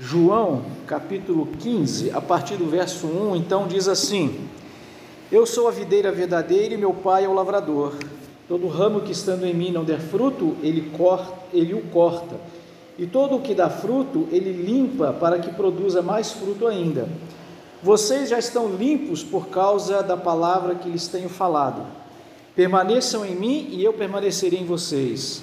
João, capítulo 15, a partir do verso 1, então diz assim: Eu sou a videira verdadeira e meu pai é o lavrador. Todo ramo que estando em mim não der fruto, ele, corta, ele o corta. E todo o que dá fruto, ele limpa para que produza mais fruto ainda. Vocês já estão limpos por causa da palavra que lhes tenho falado. Permaneçam em mim e eu permanecerei em vocês.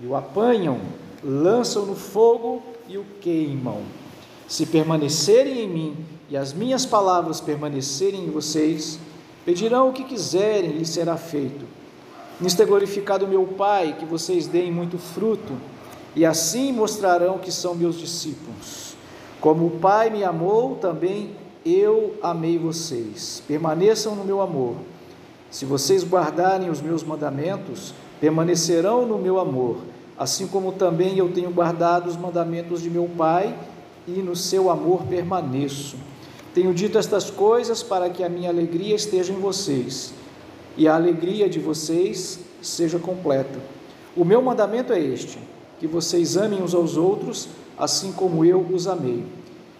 e o apanham, lançam no fogo e o queimam. Se permanecerem em mim e as minhas palavras permanecerem em vocês, pedirão o que quiserem e será feito. Nisto é glorificado meu Pai, que vocês deem muito fruto, e assim mostrarão que são meus discípulos. Como o Pai me amou, também eu amei vocês. Permaneçam no meu amor. Se vocês guardarem os meus mandamentos, permanecerão no meu amor, assim como também eu tenho guardado os mandamentos de meu Pai e no seu amor permaneço. Tenho dito estas coisas para que a minha alegria esteja em vocês e a alegria de vocês seja completa. O meu mandamento é este: que vocês amem uns aos outros, assim como eu os amei.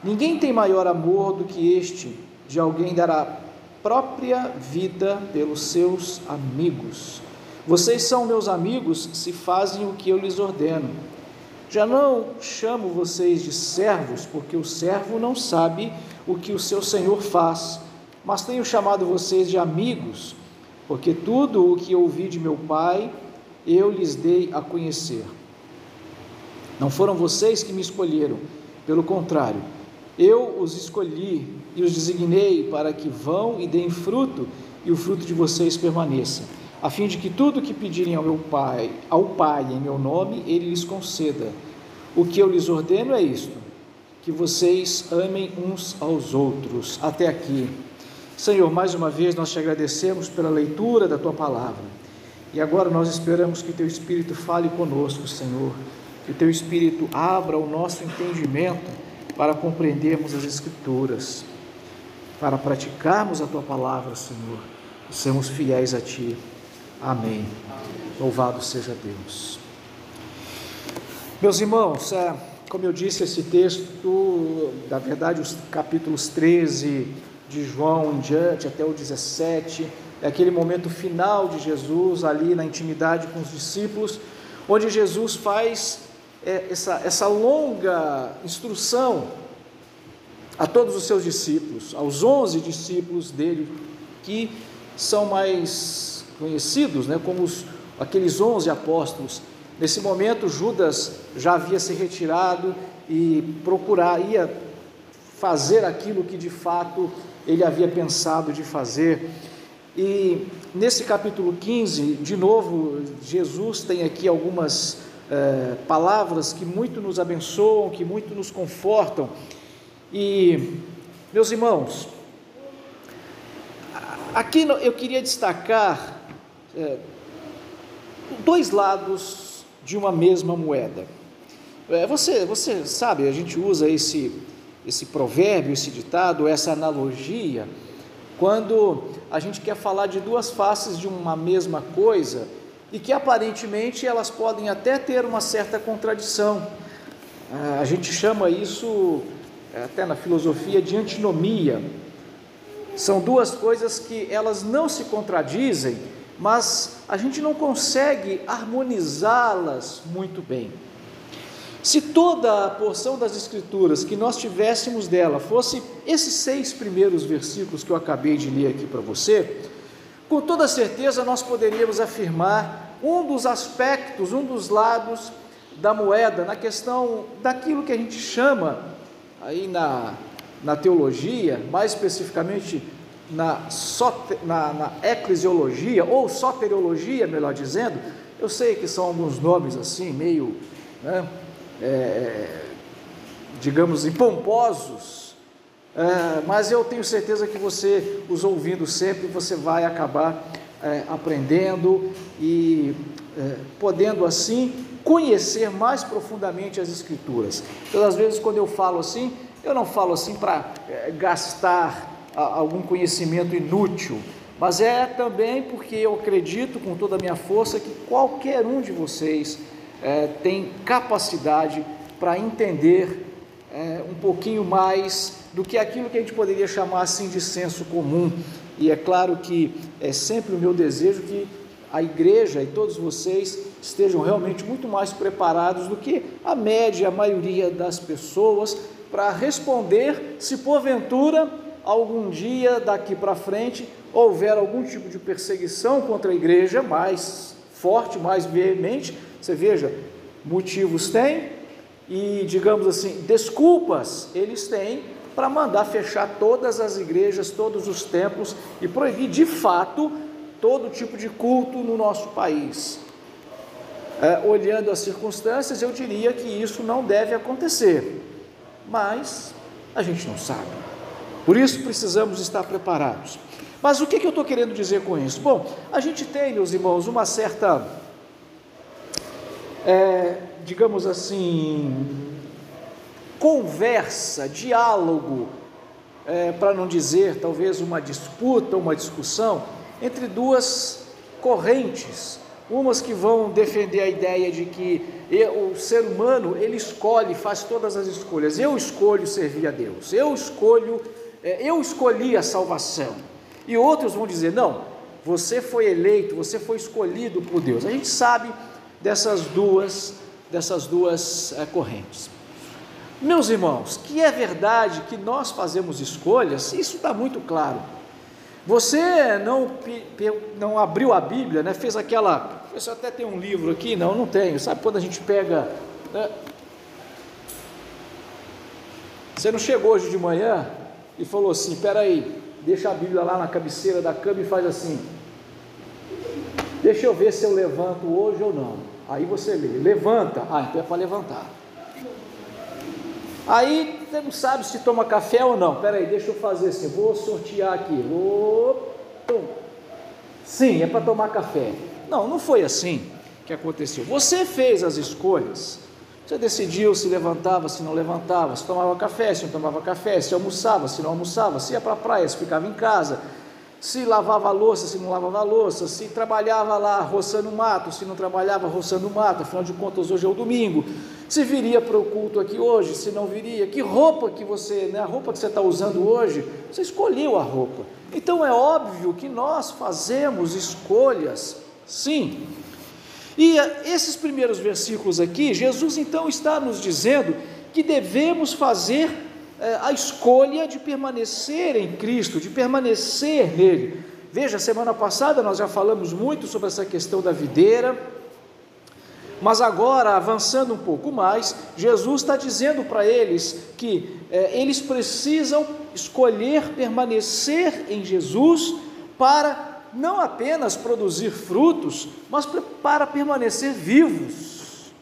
Ninguém tem maior amor do que este, de alguém dar a própria vida pelos seus amigos. Vocês são meus amigos se fazem o que eu lhes ordeno. Já não chamo vocês de servos, porque o servo não sabe o que o seu senhor faz, mas tenho chamado vocês de amigos, porque tudo o que ouvi de meu Pai eu lhes dei a conhecer. Não foram vocês que me escolheram, pelo contrário, eu os escolhi e os designei para que vão e deem fruto, e o fruto de vocês permaneça a fim de que tudo que pedirem ao meu Pai, ao Pai em meu nome, ele lhes conceda. O que eu lhes ordeno é isto: que vocês amem uns aos outros. Até aqui. Senhor, mais uma vez nós te agradecemos pela leitura da tua palavra. E agora nós esperamos que teu Espírito fale conosco, Senhor. Que teu Espírito abra o nosso entendimento para compreendermos as Escrituras, para praticarmos a tua palavra, Senhor, e sermos fiéis a ti. Amém. Louvado seja Deus. Meus irmãos, é, como eu disse, esse texto, na verdade, os capítulos 13 de João em diante até o 17, é aquele momento final de Jesus ali na intimidade com os discípulos, onde Jesus faz é, essa, essa longa instrução a todos os seus discípulos, aos onze discípulos dele, que são mais conhecidos né, como os, aqueles onze apóstolos. Nesse momento, Judas já havia se retirado e procuraria fazer aquilo que de fato ele havia pensado de fazer. E nesse capítulo 15, de novo, Jesus tem aqui algumas é, palavras que muito nos abençoam, que muito nos confortam. E, meus irmãos, aqui eu queria destacar é, dois lados de uma mesma moeda. É, você, você sabe, a gente usa esse, esse provérbio, esse ditado, essa analogia, quando a gente quer falar de duas faces de uma mesma coisa e que aparentemente elas podem até ter uma certa contradição. É, a gente chama isso, é, até na filosofia, de antinomia. São duas coisas que elas não se contradizem, mas a gente não consegue harmonizá-las muito bem. Se toda a porção das Escrituras que nós tivéssemos dela fosse esses seis primeiros versículos que eu acabei de ler aqui para você, com toda certeza nós poderíamos afirmar um dos aspectos, um dos lados da moeda na questão daquilo que a gente chama aí na, na teologia, mais especificamente na, soter, na, na eclesiologia, ou soteriologia, melhor dizendo, eu sei que são alguns nomes assim, meio né, é, digamos, pomposos, é, mas eu tenho certeza que você, os ouvindo sempre, você vai acabar é, aprendendo e é, podendo assim conhecer mais profundamente as Escrituras. Todas as vezes, quando eu falo assim, eu não falo assim para é, gastar algum conhecimento inútil, mas é também porque eu acredito com toda a minha força que qualquer um de vocês é, tem capacidade para entender é, um pouquinho mais do que aquilo que a gente poderia chamar assim de senso comum. E é claro que é sempre o meu desejo que a igreja e todos vocês estejam realmente muito mais preparados do que a média, a maioria das pessoas, para responder se porventura algum dia daqui para frente houver algum tipo de perseguição contra a igreja mais forte, mais veemente. Você veja, motivos tem e, digamos assim, desculpas eles têm para mandar fechar todas as igrejas, todos os templos e proibir de fato todo tipo de culto no nosso país. É, olhando as circunstâncias, eu diria que isso não deve acontecer, mas a gente não sabe. Por isso precisamos estar preparados. Mas o que, que eu estou querendo dizer com isso? Bom, a gente tem, meus irmãos, uma certa, é, digamos assim, conversa, diálogo, é, para não dizer talvez uma disputa, uma discussão entre duas correntes, umas que vão defender a ideia de que o ser humano ele escolhe, faz todas as escolhas. Eu escolho servir a Deus. Eu escolho, eu escolhi a salvação. E outros vão dizer não, você foi eleito, você foi escolhido por Deus. A gente sabe dessas duas, dessas duas é, correntes. Meus irmãos, que é verdade que nós fazemos escolhas, isso está muito claro. Você não, não abriu a Bíblia, né? fez aquela. Você até tem um livro aqui? Não, não tenho. Sabe quando a gente pega. Né? Você não chegou hoje de manhã e falou assim: espera aí, deixa a Bíblia lá na cabeceira da cama e faz assim. Deixa eu ver se eu levanto hoje ou não. Aí você lê, levanta. Ah, então é para levantar. Aí você não sabe se toma café ou não. Pera aí, deixa eu fazer assim. Vou sortear aqui. Sim, é para tomar café. Não, não foi assim que aconteceu. Você fez as escolhas. Você decidiu se levantava, se não levantava, se tomava café, se não tomava café, se almoçava, se não almoçava, se ia para a praia, se ficava em casa, se lavava a louça, se não lavava a louça, se trabalhava lá roçando mato, se não trabalhava roçando mato, afinal de contas hoje é o domingo se viria para o culto aqui hoje, se não viria, que roupa que você, né, a roupa que você está usando hoje, você escolheu a roupa. Então é óbvio que nós fazemos escolhas, sim. E eh, esses primeiros versículos aqui, Jesus então está nos dizendo que devemos fazer é, a escolha de permanecer em Cristo, de permanecer nele. Veja, semana passada nós já falamos muito sobre essa questão da videira mas agora, avançando um pouco mais, Jesus está dizendo para eles que é, eles precisam escolher permanecer em Jesus para não apenas produzir frutos, mas para permanecer vivos.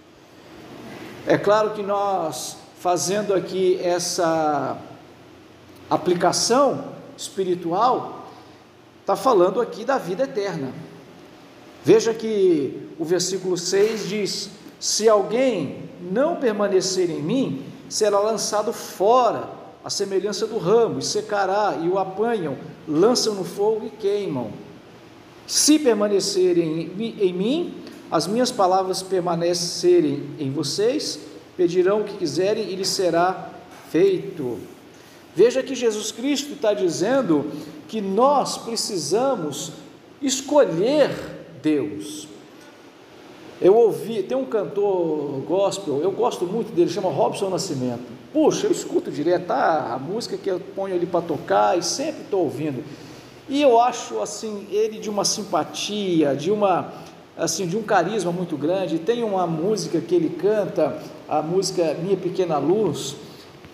É claro que nós, fazendo aqui essa aplicação espiritual, está falando aqui da vida eterna. Veja que o versículo 6 diz: Se alguém não permanecer em mim, será lançado fora, a semelhança do ramo, e secará, e o apanham, lançam no fogo e queimam. Se permanecerem em mim, as minhas palavras permanecerem em vocês, pedirão o que quiserem e lhes será feito. Veja que Jesus Cristo está dizendo que nós precisamos escolher Deus. Eu ouvi, tem um cantor gospel, eu gosto muito dele, chama Robson Nascimento. Puxa, eu escuto direto tá? a música que eu ponho ali para tocar e sempre estou ouvindo. E eu acho assim ele de uma simpatia, de uma assim de um carisma muito grande. Tem uma música que ele canta, a música Minha Pequena Luz,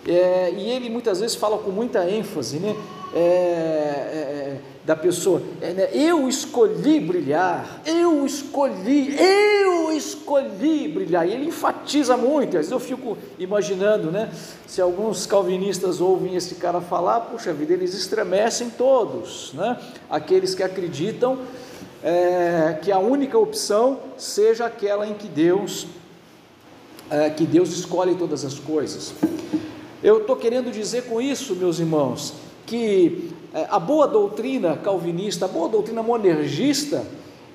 é, e ele muitas vezes fala com muita ênfase, né? É, é, é da pessoa. É, né? Eu escolhi brilhar, eu escolhi, eu escolhi brilhar. E ele enfatiza muito. Às vezes eu fico imaginando, né? Se alguns calvinistas ouvem esse cara falar, puxa vida, eles estremecem todos, né? Aqueles que acreditam é, que a única opção seja aquela em que Deus, é, que Deus escolhe todas as coisas. Eu estou querendo dizer com isso, meus irmãos, que é, a boa doutrina calvinista, a boa doutrina monergista,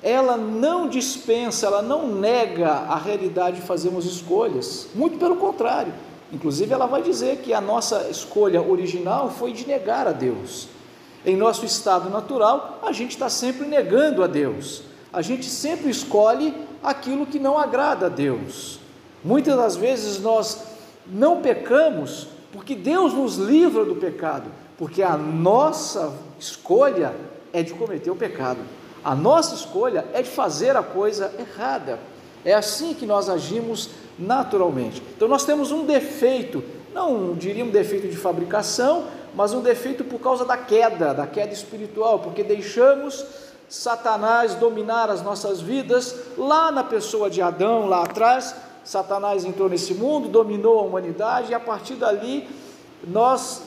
ela não dispensa, ela não nega a realidade de fazermos escolhas, muito pelo contrário. Inclusive, ela vai dizer que a nossa escolha original foi de negar a Deus. Em nosso estado natural, a gente está sempre negando a Deus, a gente sempre escolhe aquilo que não agrada a Deus. Muitas das vezes nós não pecamos porque Deus nos livra do pecado, porque a nossa escolha é de cometer o pecado, a nossa escolha é de fazer a coisa errada. É assim que nós agimos naturalmente. Então nós temos um defeito, não diria um defeito de fabricação, mas um defeito por causa da queda, da queda espiritual, porque deixamos Satanás dominar as nossas vidas lá na pessoa de Adão, lá atrás. Satanás entrou nesse mundo, dominou a humanidade e a partir dali nós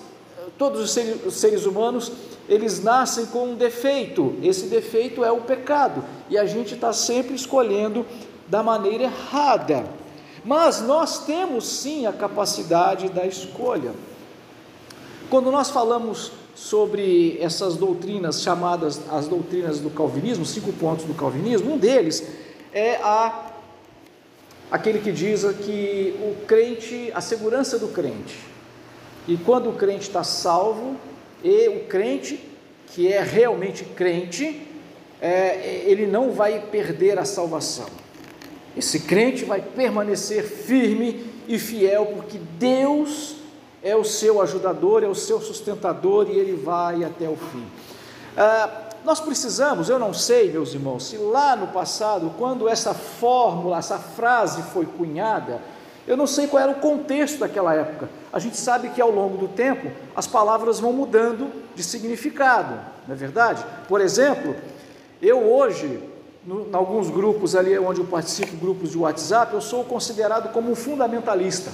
todos os seres, os seres humanos, eles nascem com um defeito, esse defeito é o pecado, e a gente está sempre escolhendo da maneira errada. Mas nós temos sim a capacidade da escolha. Quando nós falamos sobre essas doutrinas chamadas as doutrinas do calvinismo, cinco pontos do calvinismo, um deles é a aquele que diz que o crente, a segurança do crente. E quando o crente está salvo, e o crente, que é realmente crente, é, ele não vai perder a salvação. Esse crente vai permanecer firme e fiel, porque Deus é o seu ajudador, é o seu sustentador e ele vai até o fim. Ah, nós precisamos, eu não sei, meus irmãos, se lá no passado, quando essa fórmula, essa frase foi cunhada, eu não sei qual era o contexto daquela época. A gente sabe que ao longo do tempo as palavras vão mudando de significado, não é verdade? Por exemplo, eu hoje, em alguns grupos ali onde eu participo, grupos de WhatsApp, eu sou considerado como um fundamentalista.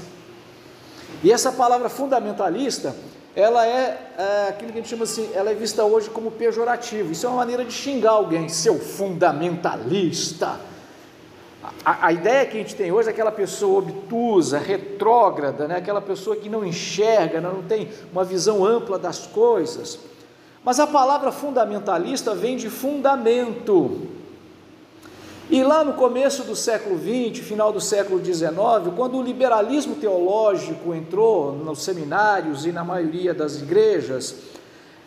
E essa palavra fundamentalista, ela é, é, aquilo que a gente chama assim, ela é vista hoje como pejorativo. Isso é uma maneira de xingar alguém, seu fundamentalista a, a, ideia que a gente tem hoje é aquela pessoa obtusa, retrógrada, né? aquela pessoa que não enxerga, não tem uma visão ampla das coisas. Mas a palavra fundamentalista vem de fundamento. E lá no começo do século XX, final do século XIX, quando o liberalismo teológico entrou nos seminários e na maioria das igrejas,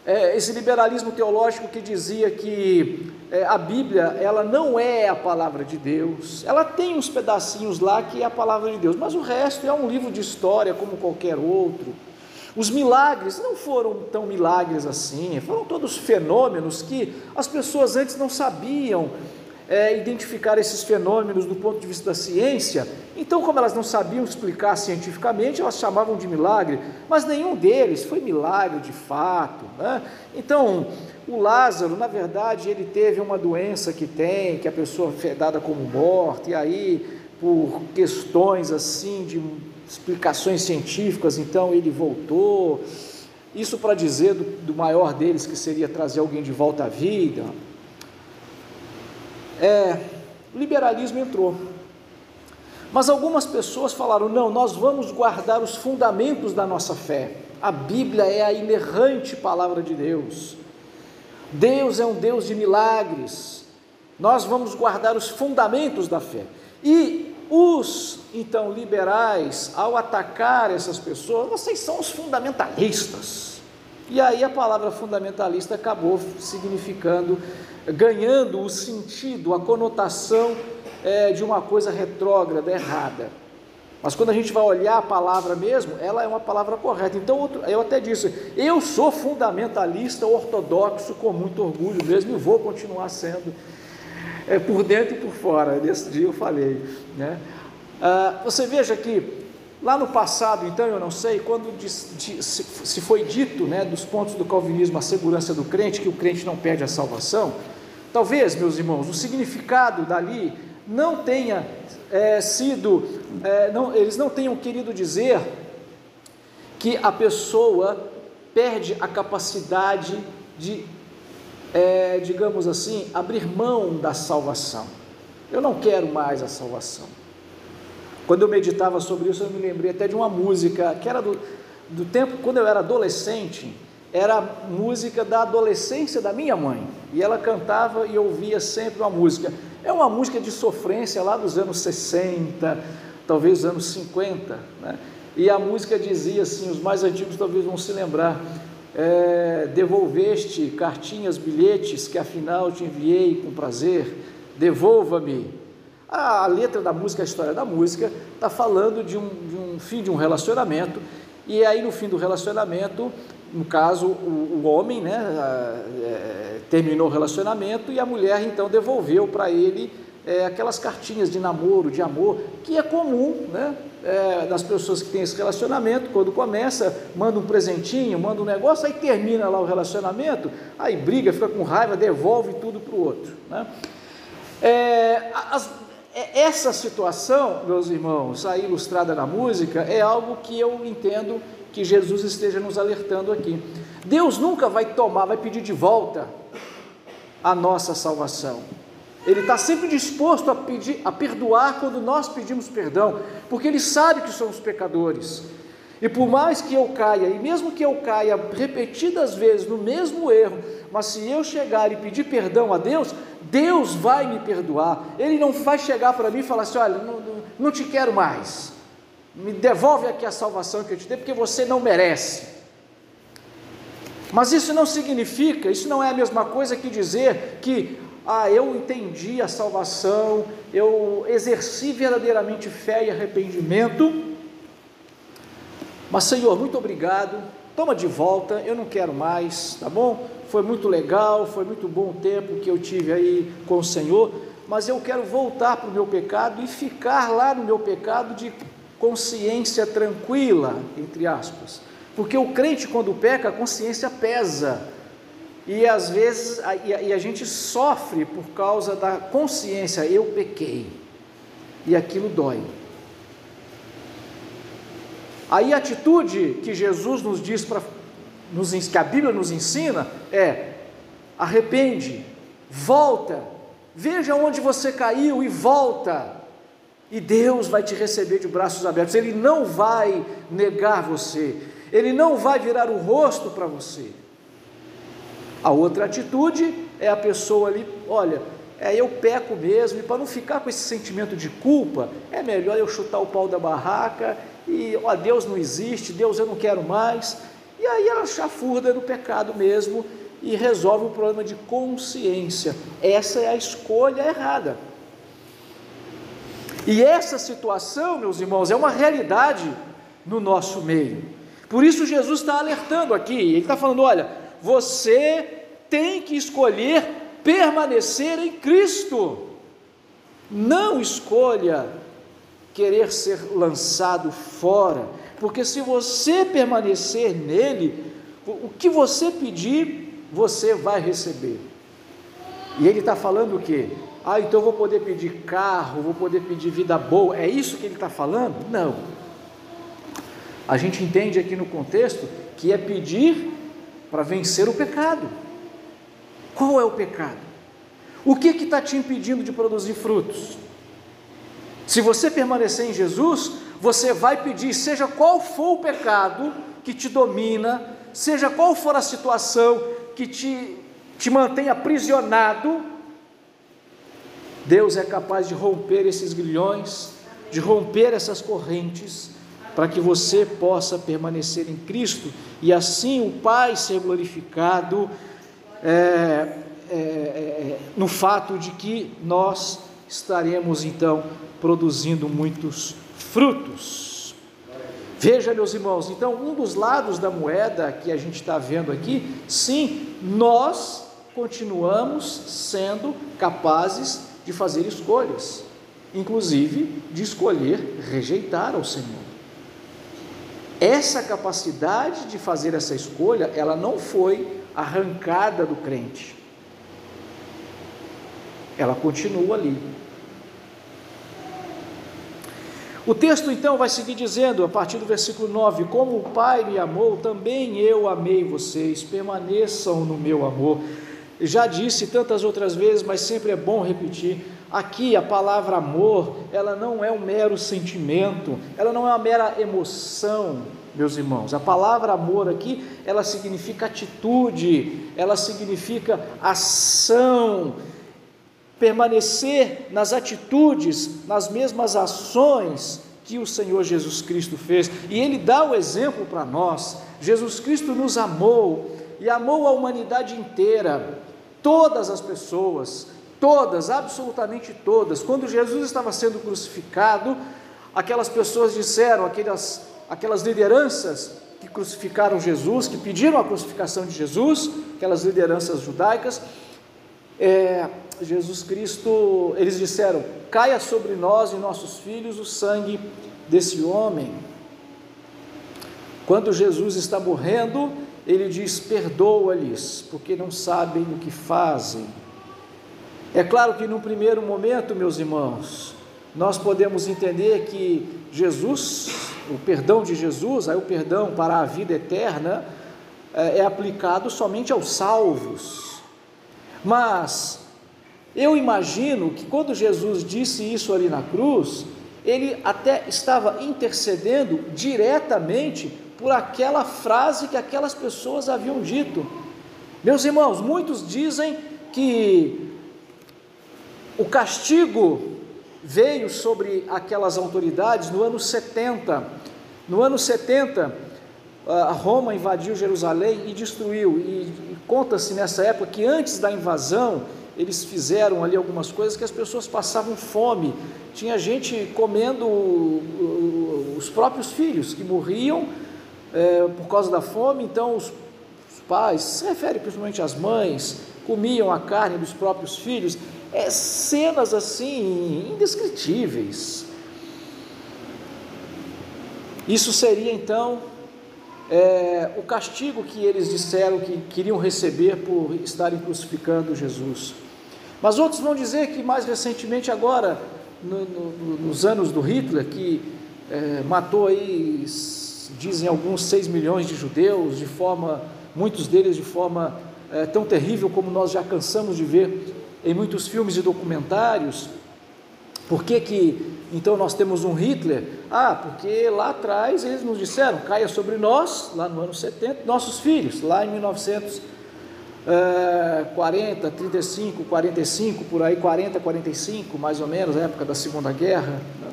é, esse liberalismo teológico que dizia que é, a Bíblia ela não é a palavra de Deus, ela tem uns pedacinhos lá que é a palavra de Deus, mas o resto é um livro de história como qualquer outro. Os milagres não foram tão milagres assim, foram todos fenômenos que as pessoas antes não sabiam é, identificar esses fenômenos do ponto de vista da ciência. Então, como elas não sabiam explicar cientificamente, elas chamavam de milagre, mas nenhum deles foi milagre de fato. Né? Então, o Lázaro, na verdade, ele teve uma doença que tem, que a pessoa foi dada como morta, e aí, por questões assim de explicações científicas, então ele voltou. Isso para dizer do, do maior deles, que seria trazer alguém de volta à vida, é, liberalismo entrou. Mas algumas pessoas falaram: não, nós vamos guardar os fundamentos da nossa fé. A Bíblia é a inerrante palavra de Deus. Deus é um Deus de milagres. Nós vamos guardar os fundamentos da fé. E os então liberais, ao atacar essas pessoas, vocês são os fundamentalistas. E aí a palavra fundamentalista acabou significando ganhando o sentido, a conotação é, de uma coisa retrógrada, errada. Mas quando a gente vai olhar a palavra mesmo, ela é uma palavra correta. Então, eu até disse, eu sou fundamentalista ortodoxo com muito orgulho mesmo e vou continuar sendo, é, por dentro e por fora. Nesse dia eu falei. Né? Ah, você veja que lá no passado, então, eu não sei, quando se foi dito né, dos pontos do calvinismo a segurança do crente, que o crente não perde a salvação, Talvez, meus irmãos, o significado dali não tenha é, sido, é, não, eles não tenham querido dizer que a pessoa perde a capacidade de, é, digamos assim, abrir mão da salvação. Eu não quero mais a salvação. Quando eu meditava sobre isso, eu me lembrei até de uma música que era do, do tempo quando eu era adolescente, era música da adolescência da minha mãe. E ela cantava e ouvia sempre uma música. É uma música de sofrência lá dos anos 60, talvez anos 50. Né? E a música dizia assim: os mais antigos talvez vão se lembrar. É, devolveste cartinhas, bilhetes que afinal te enviei com prazer, devolva-me. A, letra da música, a história da música, está falando de um, de um fim de um relacionamento, e aí no fim do relacionamento no caso, o, o homem né, é, terminou o relacionamento e a mulher então devolveu para ele é, aquelas cartinhas de namoro, de amor, que é comum né, é, das pessoas que têm esse relacionamento, quando começa, manda um presentinho, manda um negócio, aí termina lá o relacionamento, aí briga, fica com raiva, devolve tudo para o outro. Né? É, as, é, essa situação, meus irmãos, aí ilustrada na música, é algo que eu entendo que Jesus esteja nos alertando aqui. Deus nunca vai tomar, vai pedir de volta a nossa salvação. Ele está sempre disposto a pedir, a perdoar quando nós pedimos perdão, porque Ele sabe que somos pecadores. E por mais que eu caia, e mesmo que eu caia repetidas vezes no mesmo erro, mas se eu chegar e pedir perdão a Deus, Deus vai me perdoar. Ele não vai chegar para mim e falar assim: olha, não, não, não te quero mais me devolve aqui a salvação que eu te dei, porque você não merece. Mas isso não significa, isso não é a mesma coisa que dizer que, ah, eu entendi a salvação, eu exerci verdadeiramente fé e arrependimento, mas Senhor, muito obrigado, toma de volta, eu não quero mais, tá bom? Foi muito legal, foi muito bom o tempo que eu tive aí com o Senhor, mas eu quero voltar para o meu pecado e ficar lá no meu pecado de consciência tranquila, entre aspas. Porque o crente, quando peca, a consciência pesa. E às vezes a, e a gente sofre por causa da consciência, eu pequei. E aquilo dói. Aí a atitude que Jesus nos diz para nos, que a Bíblia nos ensina é: arrepende, volta, veja onde você caiu e volta. E Deus vai te receber de braços abertos, Ele não vai negar você, Ele não vai virar o rosto para você. A outra atitude é a pessoa ali, olha, é, eu peco mesmo, e para não ficar com esse sentimento de culpa, é melhor eu chutar o pau da barraca e, ó, Deus não existe, Deus eu não quero mais. E aí ela chafurda no pecado mesmo e resolve o problema de consciência. Essa é a escolha errada. E essa situação, meus irmãos, é uma realidade no nosso meio. Por isso Jesus está alertando aqui, ele está falando: olha, você tem que escolher permanecer em Cristo. Não escolha querer ser lançado fora, porque se você permanecer nele, o que você pedir, você vai receber. E ele está falando o que? Ah, então vou poder pedir carro, vou poder pedir vida boa. É isso que ele está falando? Não. A gente entende aqui no contexto que é pedir para vencer o pecado. Qual é o pecado? O que está te impedindo de produzir frutos? Se você permanecer em Jesus, você vai pedir, seja qual for o pecado que te domina, seja qual for a situação que te, te mantém aprisionado, Deus é capaz de romper esses grilhões, de romper essas correntes, para que você possa permanecer em Cristo e assim o Pai ser glorificado é, é, é, no fato de que nós estaremos então produzindo muitos frutos. Veja, meus irmãos, então, um dos lados da moeda que a gente está vendo aqui, sim, nós continuamos sendo capazes de fazer escolhas, inclusive de escolher rejeitar ao Senhor. Essa capacidade de fazer essa escolha, ela não foi arrancada do crente. ela continua ali. O texto então vai seguir dizendo, a partir do versículo 9: Como o Pai me amou, também eu amei vocês, permaneçam no meu amor. Já disse tantas outras vezes, mas sempre é bom repetir. Aqui a palavra amor, ela não é um mero sentimento, ela não é uma mera emoção, meus irmãos. A palavra amor aqui, ela significa atitude, ela significa ação, permanecer nas atitudes, nas mesmas ações que o Senhor Jesus Cristo fez. E ele dá o exemplo para nós. Jesus Cristo nos amou e amou a humanidade inteira, todas as pessoas, todas, absolutamente todas. Quando Jesus estava sendo crucificado, aquelas pessoas disseram, aquelas, aquelas lideranças que crucificaram Jesus, que pediram a crucificação de Jesus, aquelas lideranças judaicas, é, Jesus Cristo, eles disseram: caia sobre nós e nossos filhos o sangue desse homem. Quando Jesus está morrendo, ele diz: perdoa-lhes, porque não sabem o que fazem. É claro que no primeiro momento, meus irmãos, nós podemos entender que Jesus, o perdão de Jesus, aí o perdão para a vida eterna, é, é aplicado somente aos salvos. Mas eu imagino que quando Jesus disse isso ali na cruz, ele até estava intercedendo diretamente por aquela frase que aquelas pessoas haviam dito. Meus irmãos, muitos dizem que o castigo veio sobre aquelas autoridades no ano 70. No ano 70, Roma invadiu Jerusalém e destruiu. E conta-se nessa época que antes da invasão, eles fizeram ali algumas coisas que as pessoas passavam fome. Tinha gente comendo os próprios filhos que morriam é, por causa da fome, então os, pais, se refere principalmente às mães, comiam a carne dos próprios filhos. É, cenas assim indescritíveis. Isso seria então é, o castigo que eles disseram que queriam receber por estarem crucificando Jesus. Mas outros vão dizer que mais recentemente, agora, no, no, nos anos do Hitler, que é, matou aí, dizem alguns, 6 milhões de judeus, de forma, muitos deles de forma é, tão terrível como nós já cansamos de ver em muitos filmes e documentários. Por que, que então nós temos um Hitler? Ah, porque lá atrás eles nos disseram, caia sobre nós, lá no ano 70, nossos filhos, lá em 1900 40, 35, 45, por aí, 40, 45, mais ou menos, época da Segunda Guerra. Né?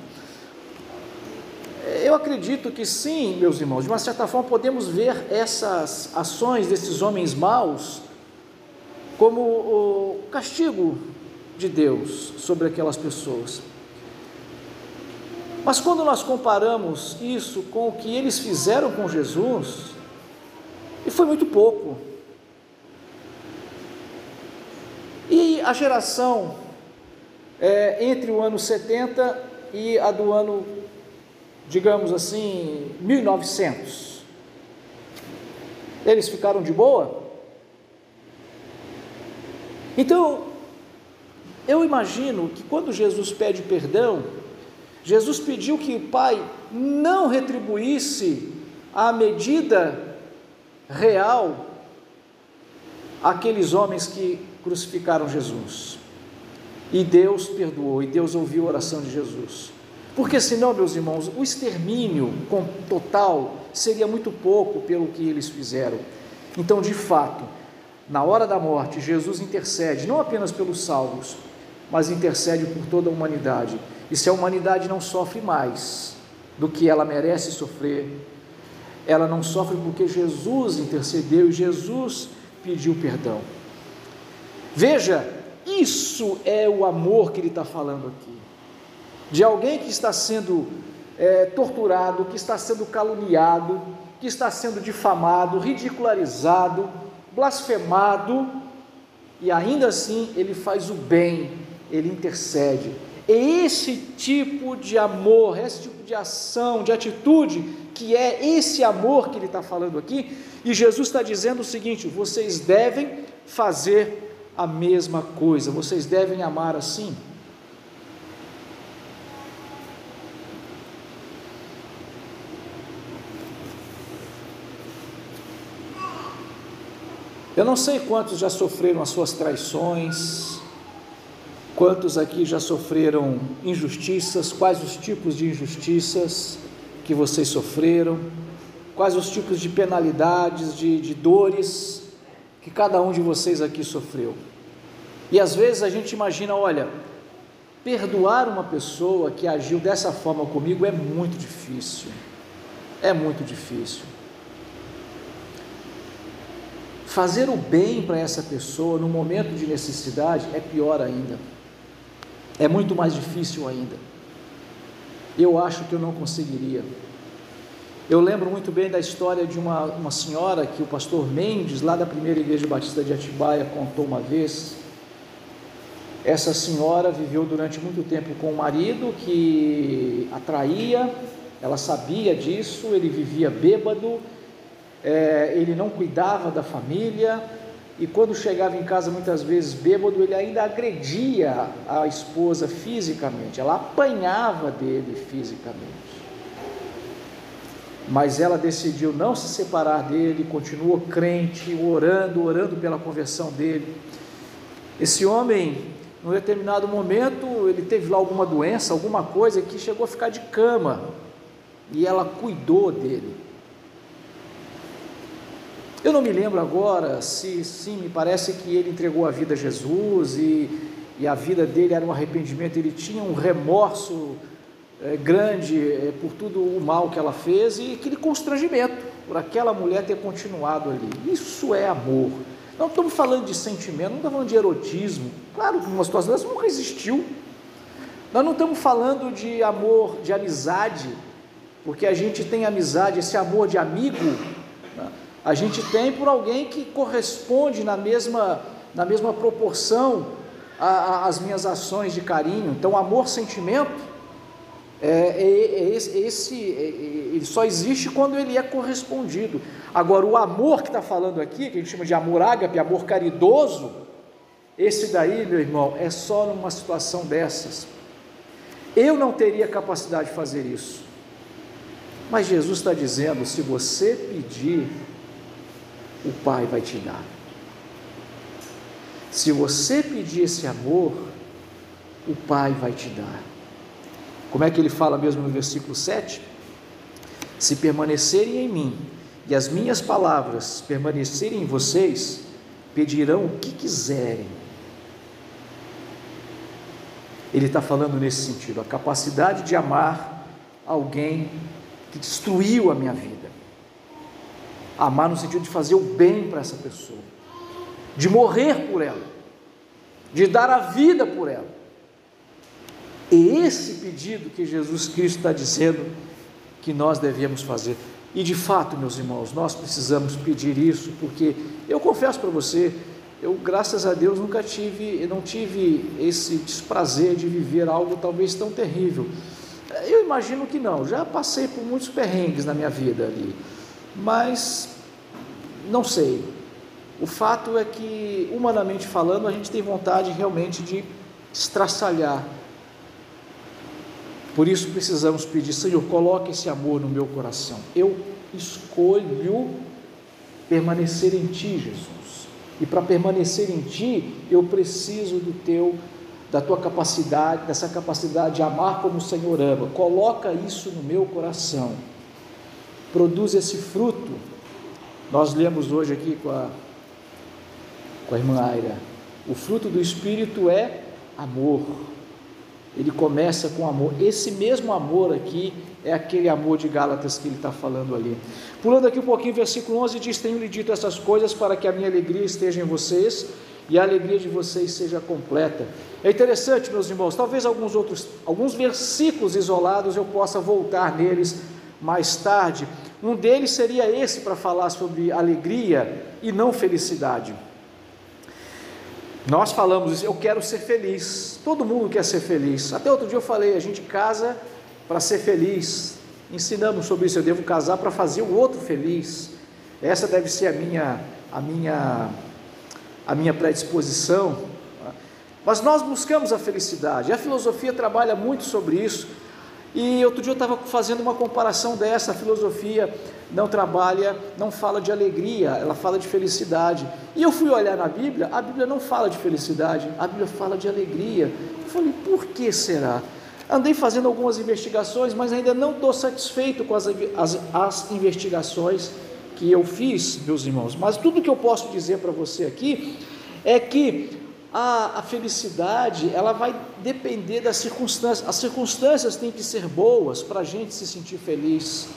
Eu acredito que sim, meus irmãos, de uma certa forma podemos ver essas ações desses homens maus como o castigo de Deus sobre aquelas pessoas. Mas quando nós comparamos isso com o que eles fizeram com Jesus, e foi muito pouco. E a geração é, entre o ano 70 e a do ano, digamos assim, 1900, eles ficaram de boa? Então, eu imagino que quando Jesus pede perdão, Jesus pediu que o Pai não retribuísse a medida real aqueles homens que crucificaram Jesus. E Deus perdoou, e Deus ouviu a oração de Jesus. Porque senão, meus irmãos, o extermínio total seria muito pouco pelo que eles fizeram. Então, de fato, na hora da morte, Jesus intercede não apenas pelos salvos, mas intercede por toda a humanidade. E se a humanidade não sofre mais do que ela merece sofrer, ela não sofre porque Jesus intercedeu e Jesus pediu perdão. Veja, isso é o amor que ele está falando aqui. De alguém que está sendo é, torturado, que está sendo caluniado, que está sendo difamado, ridicularizado, blasfemado, e ainda assim ele faz o bem, ele intercede. É esse tipo de amor, esse tipo de ação, de atitude, que é esse amor que ele está falando aqui, e Jesus está dizendo o seguinte: vocês devem fazer a mesma coisa. Vocês devem amar assim. Eu não sei quantos já sofreram as suas traições, quantos aqui já sofreram injustiças, quais os tipos de injustiças que vocês sofreram, quais os tipos de penalidades, de, de dores que cada um de vocês aqui sofreu. E às vezes a gente imagina, olha, perdoar uma pessoa que agiu dessa forma comigo é muito difícil. É muito difícil. Fazer o bem para essa pessoa no momento de necessidade é pior ainda. É muito mais difícil ainda. Eu acho que eu não conseguiria. Eu lembro muito bem da história de uma, uma senhora que o pastor Mendes, lá da primeira igreja batista de Atibaia, contou uma vez. Essa senhora viveu durante muito tempo com o marido que atraía, ela sabia disso, ele vivia bêbado, é, ele não cuidava da família e quando chegava em casa muitas vezes bêbado, ele ainda agredia a esposa fisicamente, ela apanhava dele fisicamente. Mas ela decidiu não se separar dele, continuou crente, orando, orando pela conversão dele. Esse homem, num determinado momento, ele teve lá alguma doença, alguma coisa que chegou a ficar de cama, e ela cuidou dele. Eu não me lembro agora se sim, me parece que ele entregou a vida a Jesus e, e a vida dele era um arrependimento, ele tinha um remorso é, grande é, por tudo o mal que ela fez e aquele constrangimento por aquela mulher ter continuado ali. Isso é amor. Não estamos falando de sentimento, não estamos falando de erotismo. Claro que uma situação dessa nunca existiu. Nós não estamos falando de amor, de amizade, porque a gente tem amizade, esse amor de amigo a gente tem por alguém que corresponde na mesma, na mesma proporção às minhas ações de carinho. Então, amor, sentimento, é, é, é esse, esse é, é, ele só existe quando ele é correspondido. Agora, o amor que está falando aqui, que a gente chama de amor ágape, amor caridoso, esse daí, meu irmão, é só numa situação dessas. Eu não teria capacidade de fazer isso. Mas Jesus está dizendo: se você pedir, o Pai vai te dar. Se você pedir esse amor, o Pai vai te dar. Como é que ele fala mesmo no versículo 7? Se permanecerem em mim e as minhas palavras permanecerem em vocês, pedirão o que quiserem. Ele está falando nesse sentido, a capacidade de amar alguém que destruiu a minha vida Amar no sentido de fazer o bem para essa pessoa, de morrer por ela, de dar a vida por ela. E esse pedido que Jesus Cristo está dizendo que nós devemos fazer. E de fato, meus irmãos, nós precisamos pedir isso, porque eu confesso para você, eu graças a Deus nunca tive, não tive esse desprazer de viver algo talvez tão terrível. Eu imagino que não, já passei por muitos perrengues na minha vida ali mas não sei. O fato é que, humanamente falando, a gente tem vontade realmente de estraçalhar. Por isso precisamos pedir, Senhor, coloque esse amor no meu coração. Eu escolho permanecer em Ti, Jesus. E para permanecer em Ti, eu preciso do Teu, da Tua capacidade, dessa capacidade de amar como o Senhor ama. Coloca isso no meu coração produz esse fruto. Nós lemos hoje aqui com a, com a irmã Aira. O fruto do Espírito é amor. Ele começa com amor. Esse mesmo amor aqui é aquele amor de Gálatas que ele está falando ali. Pulando aqui um pouquinho, versículo 11 diz: Tenho-lhe dito essas coisas para que a minha alegria esteja em vocês e a alegria de vocês seja completa. É interessante, meus irmãos, talvez alguns outros, alguns versículos isolados eu possa voltar neles mais tarde, um deles seria esse para falar sobre alegria e não felicidade. Nós falamos, eu quero ser feliz. Todo mundo quer ser feliz. Até outro dia eu falei, a gente casa para ser feliz. Ensinamos sobre isso, eu devo casar para fazer o outro feliz. Essa deve ser a minha a minha a minha predisposição. Mas nós buscamos a felicidade. A filosofia trabalha muito sobre isso. E outro dia eu estava fazendo uma comparação dessa. A filosofia não trabalha, não fala de alegria, ela fala de felicidade. E eu fui olhar na Bíblia, a Bíblia não fala de felicidade, a Bíblia fala de alegria. Eu falei, por que será? Andei fazendo algumas investigações, mas ainda não estou satisfeito com as, as, as investigações que eu fiz, meus irmãos. Mas tudo que eu posso dizer para você aqui é que a, a, felicidade ela vai depender das circunstâncias. As circunstâncias têm que ser boas para a gente se sentir feliz.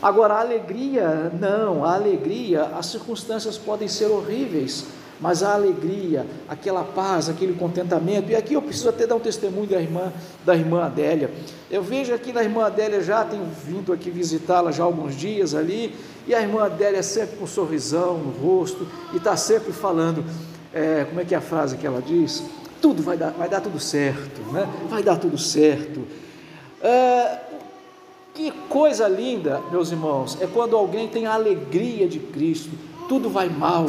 Agora, a alegria, não, a alegria, as circunstâncias podem ser horríveis, mas a alegria, aquela paz, aquele contentamento, e aqui eu preciso até dar um testemunho da irmã, da irmã Adélia. Eu vejo aqui na irmã Adélia já, tenho vindo aqui visitá-la já alguns dias ali, e a irmã Adélia sempre com um sorrisão no rosto, e está sempre falando, é, como é que é a frase que ela diz? Tudo vai dar, vai dar tudo certo, né? vai dar tudo certo. É, que coisa linda, meus irmãos, é quando alguém tem a alegria de Cristo, tudo vai mal,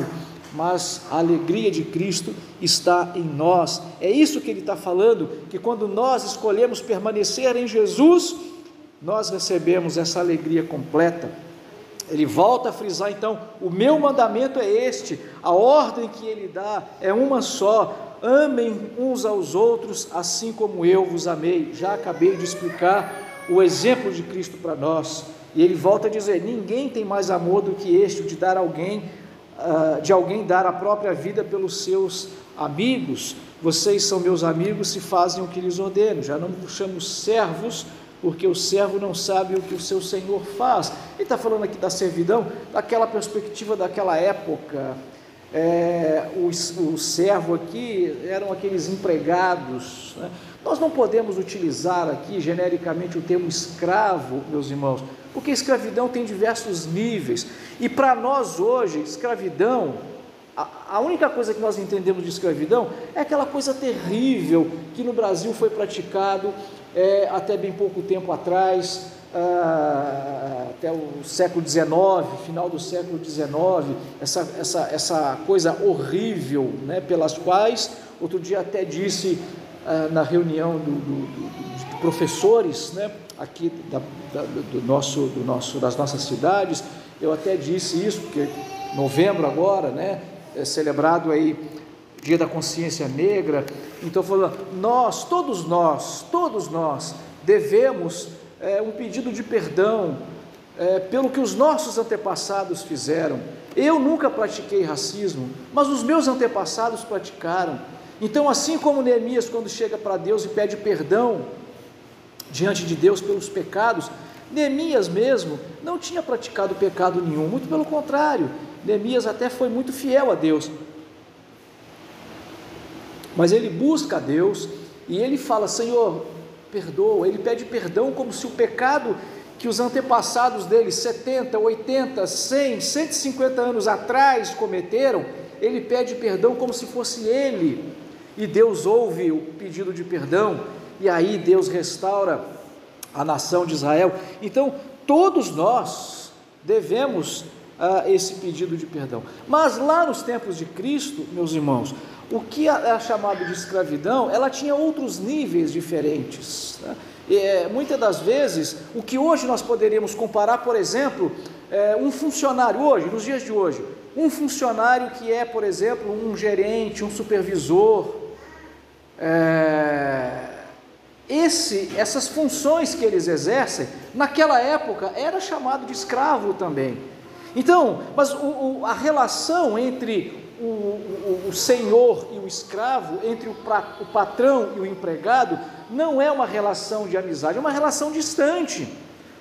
mas a alegria de Cristo está em nós. É isso que ele está falando, que quando nós escolhemos permanecer em Jesus, nós recebemos essa alegria completa. Ele volta a frisar então: o meu mandamento é este, a ordem que ele dá é uma só, amem uns aos outros, assim como eu vos amei. Já acabei de explicar o exemplo de Cristo para nós. E ele volta a dizer: ninguém tem mais amor do que este, de dar alguém ah, de alguém dar a própria vida pelos seus amigos. Vocês são meus amigos se fazem o que lhes ordeno. Já não vos chamo servos, porque o servo não sabe o que o seu senhor faz. Ele está falando aqui da servidão, daquela perspectiva daquela época. É, o, o, servo aqui eram aqueles empregados. Né? Nós não podemos utilizar aqui genericamente o termo escravo, meus irmãos, porque escravidão tem diversos níveis. E para nós hoje, escravidão, a, a, única coisa que nós entendemos de escravidão é aquela coisa terrível que no Brasil foi praticado é, até bem pouco tempo atrás, ah, até o século XIX, final do século XIX, essa, essa, essa coisa horrível, né, pelas quais, outro dia até disse ah, na reunião do, do, do, de professores, né, aqui da, da, do nosso, do nosso, das nossas cidades. Eu até disse isso, porque novembro agora, né, é celebrado aí Dia da Consciência Negra. Então, falando, nós, todos nós, todos nós devemos é, um pedido de perdão é, pelo que os nossos antepassados fizeram. Eu nunca pratiquei racismo, mas os meus antepassados praticaram. Então, assim como Neemias, quando chega para Deus e pede perdão diante de Deus pelos pecados, Neemias mesmo não tinha praticado pecado nenhum, muito pelo contrário, Neemias até foi muito fiel a Deus. Mas ele busca a Deus e ele fala: Senhor, perdoa. Ele pede perdão como se o pecado que os antepassados dele, 70, 80, 100, 150 anos atrás cometeram, ele pede perdão como se fosse ele. E Deus ouve o pedido de perdão e aí Deus restaura a nação de Israel. Então, todos nós devemos ah, esse pedido de perdão. Mas lá nos tempos de Cristo, meus irmãos, o que é chamado de escravidão, ela tinha outros níveis diferentes. Né? É, muitas das vezes, o que hoje nós poderíamos comparar, por exemplo, é, um funcionário hoje, nos dias de hoje, um funcionário que é, por exemplo, um gerente, um supervisor, é, esse, essas funções que eles exercem, naquela época era chamado de escravo também. Então, mas o, o, a relação entre o, o, senhor e o escravo, entre o, pra, o patrão e o empregado, não é uma relação de amizade, é uma relação distante.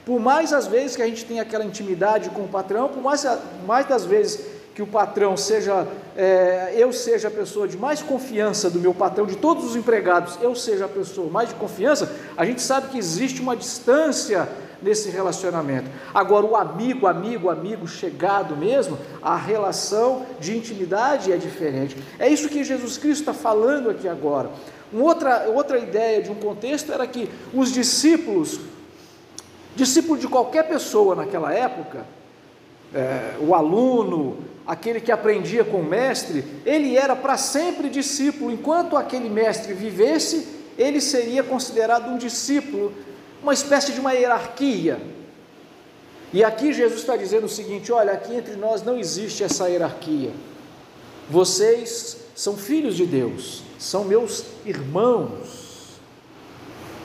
Por mais as vezes que a gente tem aquela intimidade com o patrão, por mais, mais das vezes que o patrão seja, é, eu seja a pessoa de mais confiança do meu patrão, de todos os empregados, eu seja a pessoa mais de confiança, a gente sabe que existe uma distância nesse relacionamento. Agora, o amigo, amigo, amigo, chegado mesmo, a relação de intimidade é diferente. É isso que Jesus Cristo está falando aqui agora. Uma outra, outra ideia de um contexto era que os discípulos, discípulo de qualquer pessoa naquela época, é, o aluno, aquele que aprendia com o mestre, ele era para sempre discípulo. Enquanto aquele mestre vivesse, ele seria considerado um discípulo, uma espécie de uma hierarquia. E aqui Jesus está dizendo o seguinte: olha, aqui entre nós não existe essa hierarquia. Vocês são filhos de Deus, são meus irmãos.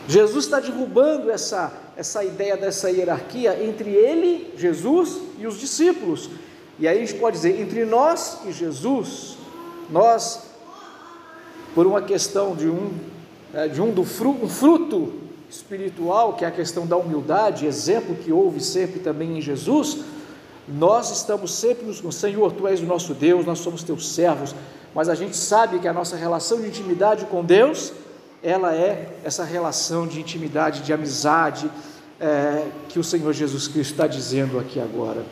Jesus está derrubando essa, essa ideia dessa hierarquia entre ele, Jesus, e os discípulos. E aí a gente pode dizer, entre nós e Jesus, nós, por uma questão de um, é, de um, do fruto, um fruto espiritual, que é a questão da humildade, exemplo que houve sempre também em Jesus, nós estamos sempre no Senhor, Tu és o nosso Deus, nós somos Teus servos, mas a gente sabe que a nossa relação de intimidade com Deus ela é essa relação de intimidade, de amizade é, que o Senhor Jesus Cristo está dizendo aqui agora.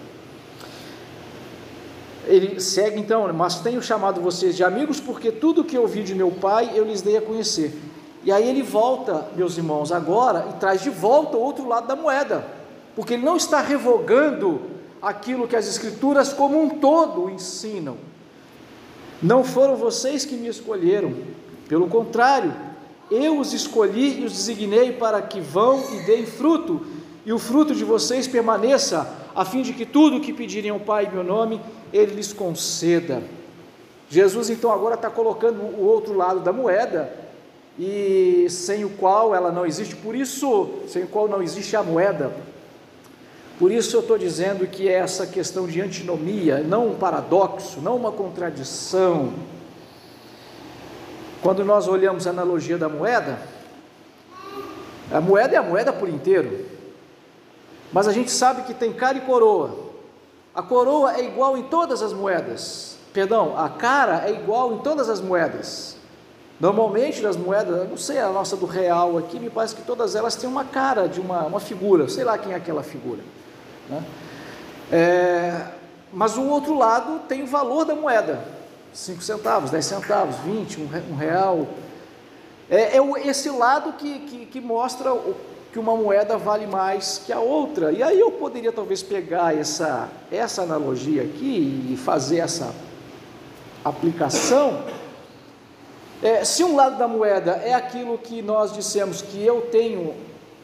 Ele segue então, mas tenho chamado vocês de amigos, porque tudo que ouvi de meu Pai eu lhes dei a conhecer. E aí ele volta, meus irmãos, agora e traz de volta o outro lado da moeda, porque ele não está revogando aquilo que as Escrituras como um todo ensinam. Não foram vocês que me escolheram, pelo contrário, eu os escolhi e os designei para que vão e deem fruto, e o fruto de vocês permaneça, a fim de que tudo o que pedirem ao Pai em meu nome, Ele lhes conceda. Jesus então agora está colocando o outro lado da moeda, e sem o qual ela não existe, por isso, sem o qual não existe a moeda. Por isso eu estou dizendo que é essa questão de antinomia, não um paradoxo, não uma contradição quando nós olhamos a analogia da moeda, a moeda é a moeda por inteiro, mas a gente sabe que tem cara e coroa. A coroa é igual em todas as moedas, perdão, a cara é igual em todas as moedas. Normalmente nas moedas, não sei a nossa do real aqui, me parece que todas elas têm uma cara de uma, uma figura, sei lá quem é aquela figura. Né? É, mas o outro lado tem o valor da moeda. 5 centavos, 10 centavos, 20, um real. É, é esse lado que, que, que mostra que uma moeda vale mais que a outra. E aí eu poderia talvez pegar essa, essa analogia aqui e fazer essa aplicação. É, se um lado da moeda é aquilo que nós dissemos que eu tenho,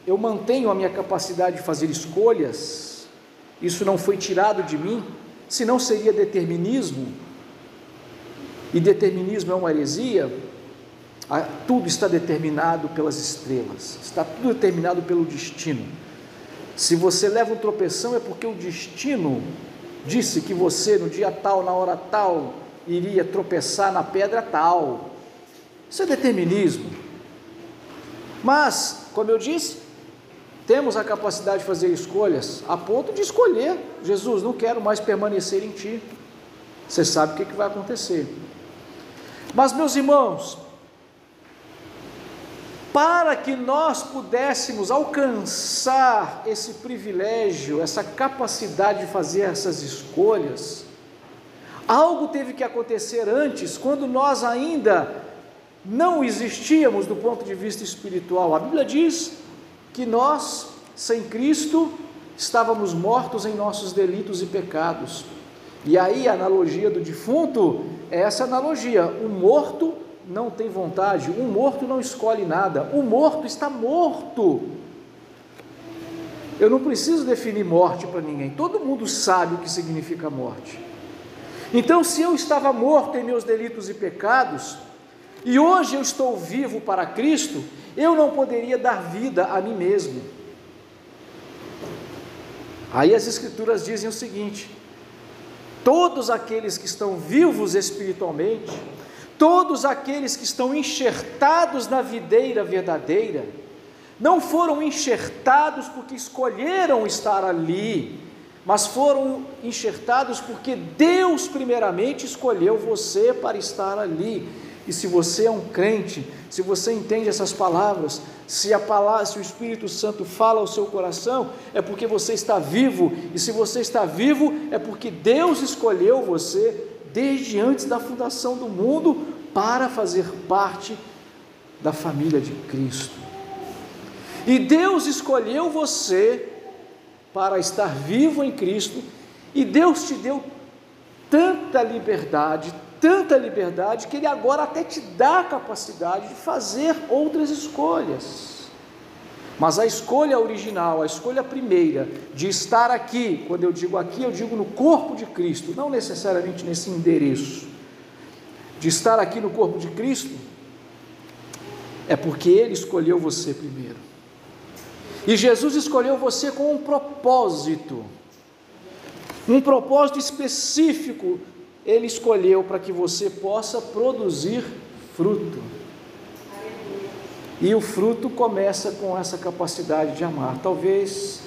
eu mantenho a minha capacidade de fazer escolhas, isso não foi tirado de mim, senão seria determinismo, e determinismo é uma heresia, tudo está determinado pelas estrelas, está tudo determinado pelo destino. Se você leva um tropeção, é porque o destino disse que você, no dia tal, na hora tal, iria tropeçar na pedra tal. Isso é determinismo. Mas, como eu disse, temos a capacidade de fazer escolhas a ponto de escolher: Jesus, não quero mais permanecer em ti. Você sabe o que, vai acontecer. Mas, meus irmãos, para que nós pudéssemos alcançar esse privilégio, essa capacidade de fazer essas escolhas, algo teve que acontecer antes, quando nós ainda não existíamos do ponto de vista espiritual. A Bíblia diz que nós, sem Cristo, estávamos mortos em nossos delitos e pecados. E aí a analogia do defunto é essa analogia: o morto não tem vontade, o morto não escolhe nada, o morto está morto. Eu não preciso definir morte para ninguém, todo mundo sabe o que significa morte. Então, se eu estava morto em meus delitos e pecados, e hoje eu estou vivo para Cristo, eu não poderia dar vida a mim mesmo. Aí as Escrituras dizem o seguinte: todos aqueles que estão vivos espiritualmente, todos aqueles que estão enxertados na videira verdadeira, não foram enxertados porque escolheram estar ali, mas foram enxertados porque Deus, primeiramente, escolheu você para estar ali. E se você é um crente, se você entende essas palavras, se a palavra, se o Espírito Santo fala ao seu coração, é porque você está vivo, e se você está vivo, é porque Deus escolheu você desde antes da fundação do mundo para fazer parte da família de Cristo. E Deus escolheu você para estar vivo em Cristo, e Deus te deu tanta liberdade, tanta liberdade, que Ele agora até te dá a capacidade de fazer outras escolhas. Mas a escolha original, a escolha primeira, de estar aqui, quando eu digo aqui, eu digo no corpo de Cristo, não necessariamente nesse endereço, de estar aqui no corpo de Cristo, é porque Ele escolheu você primeiro. E Jesus escolheu você com um propósito, um propósito específico, Ele escolheu para que você possa produzir fruto. E o fruto começa com essa capacidade de amar. Talvez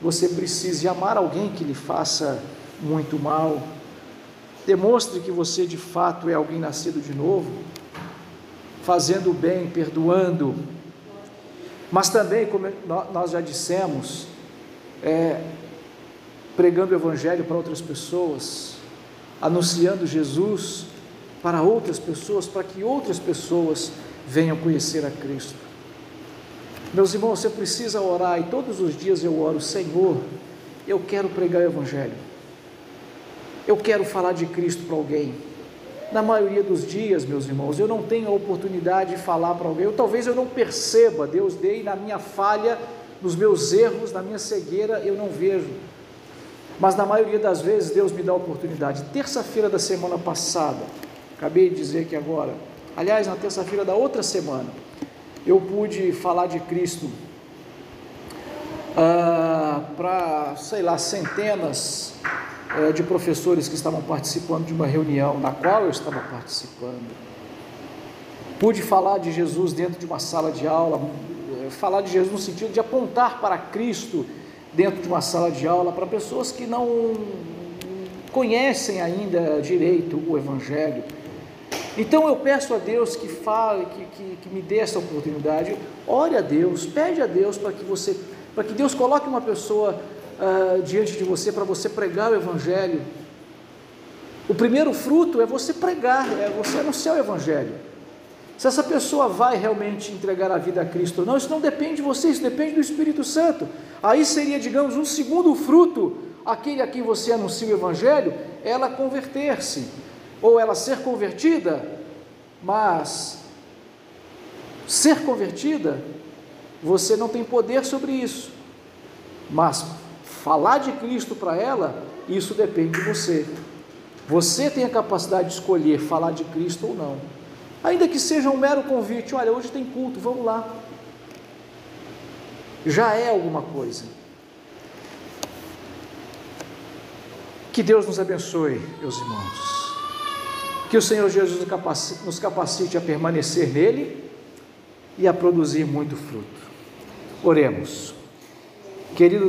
você precise amar alguém que lhe faça muito mal. Demonstre que você de fato é alguém nascido de novo, fazendo o bem, perdoando. Mas também, como nós já dissemos, é, pregando o Evangelho para outras pessoas, anunciando Jesus para outras pessoas, para que outras pessoas venham conhecer a Cristo. Meus irmãos, você precisa orar e todos os dias eu oro, Senhor, eu quero pregar o Evangelho, eu quero falar de Cristo para alguém. Na maioria dos dias, meus irmãos, eu não tenho a oportunidade de falar para alguém, ou talvez eu não perceba, Deus dei na minha falha, nos meus erros, na minha cegueira, eu não vejo. Mas na maioria das vezes Deus me dá a oportunidade. Terça-feira da semana passada, acabei de dizer que agora, aliás, na terça-feira da outra semana, eu pude falar de Cristo ah, para, sei lá, centenas eh, de professores que estavam participando de uma reunião na qual eu estava participando. Pude falar de Jesus dentro de uma sala de aula, eh, falar de Jesus no sentido de apontar para Cristo dentro de uma sala de aula para pessoas que não conhecem ainda direito o Evangelho então eu peço a Deus que fale, que, que, que me dê essa oportunidade. Ore a Deus, pede a Deus para que você, para que Deus coloque uma pessoa uh, diante de você para você pregar o Evangelho. O primeiro fruto é você pregar, é você anunciar o Evangelho. Se essa pessoa vai realmente entregar a vida a Cristo ou não, isso não depende de você, isso depende do Espírito Santo. Aí seria, digamos, um segundo fruto, aquele a quem você anuncia o Evangelho, ela converter-se ou ela ser convertida, mas ser convertida, você não tem poder sobre isso. Mas falar de Cristo para ela, isso depende de você. Você tem a capacidade de escolher falar de Cristo ou não. Ainda que seja um mero convite, olha, hoje tem culto, vamos lá. Já é alguma coisa. Que Deus nos abençoe, meus irmãos. Que o Senhor Jesus nos capacite a permanecer nele e a produzir muito fruto. Oremos. Querido Deus,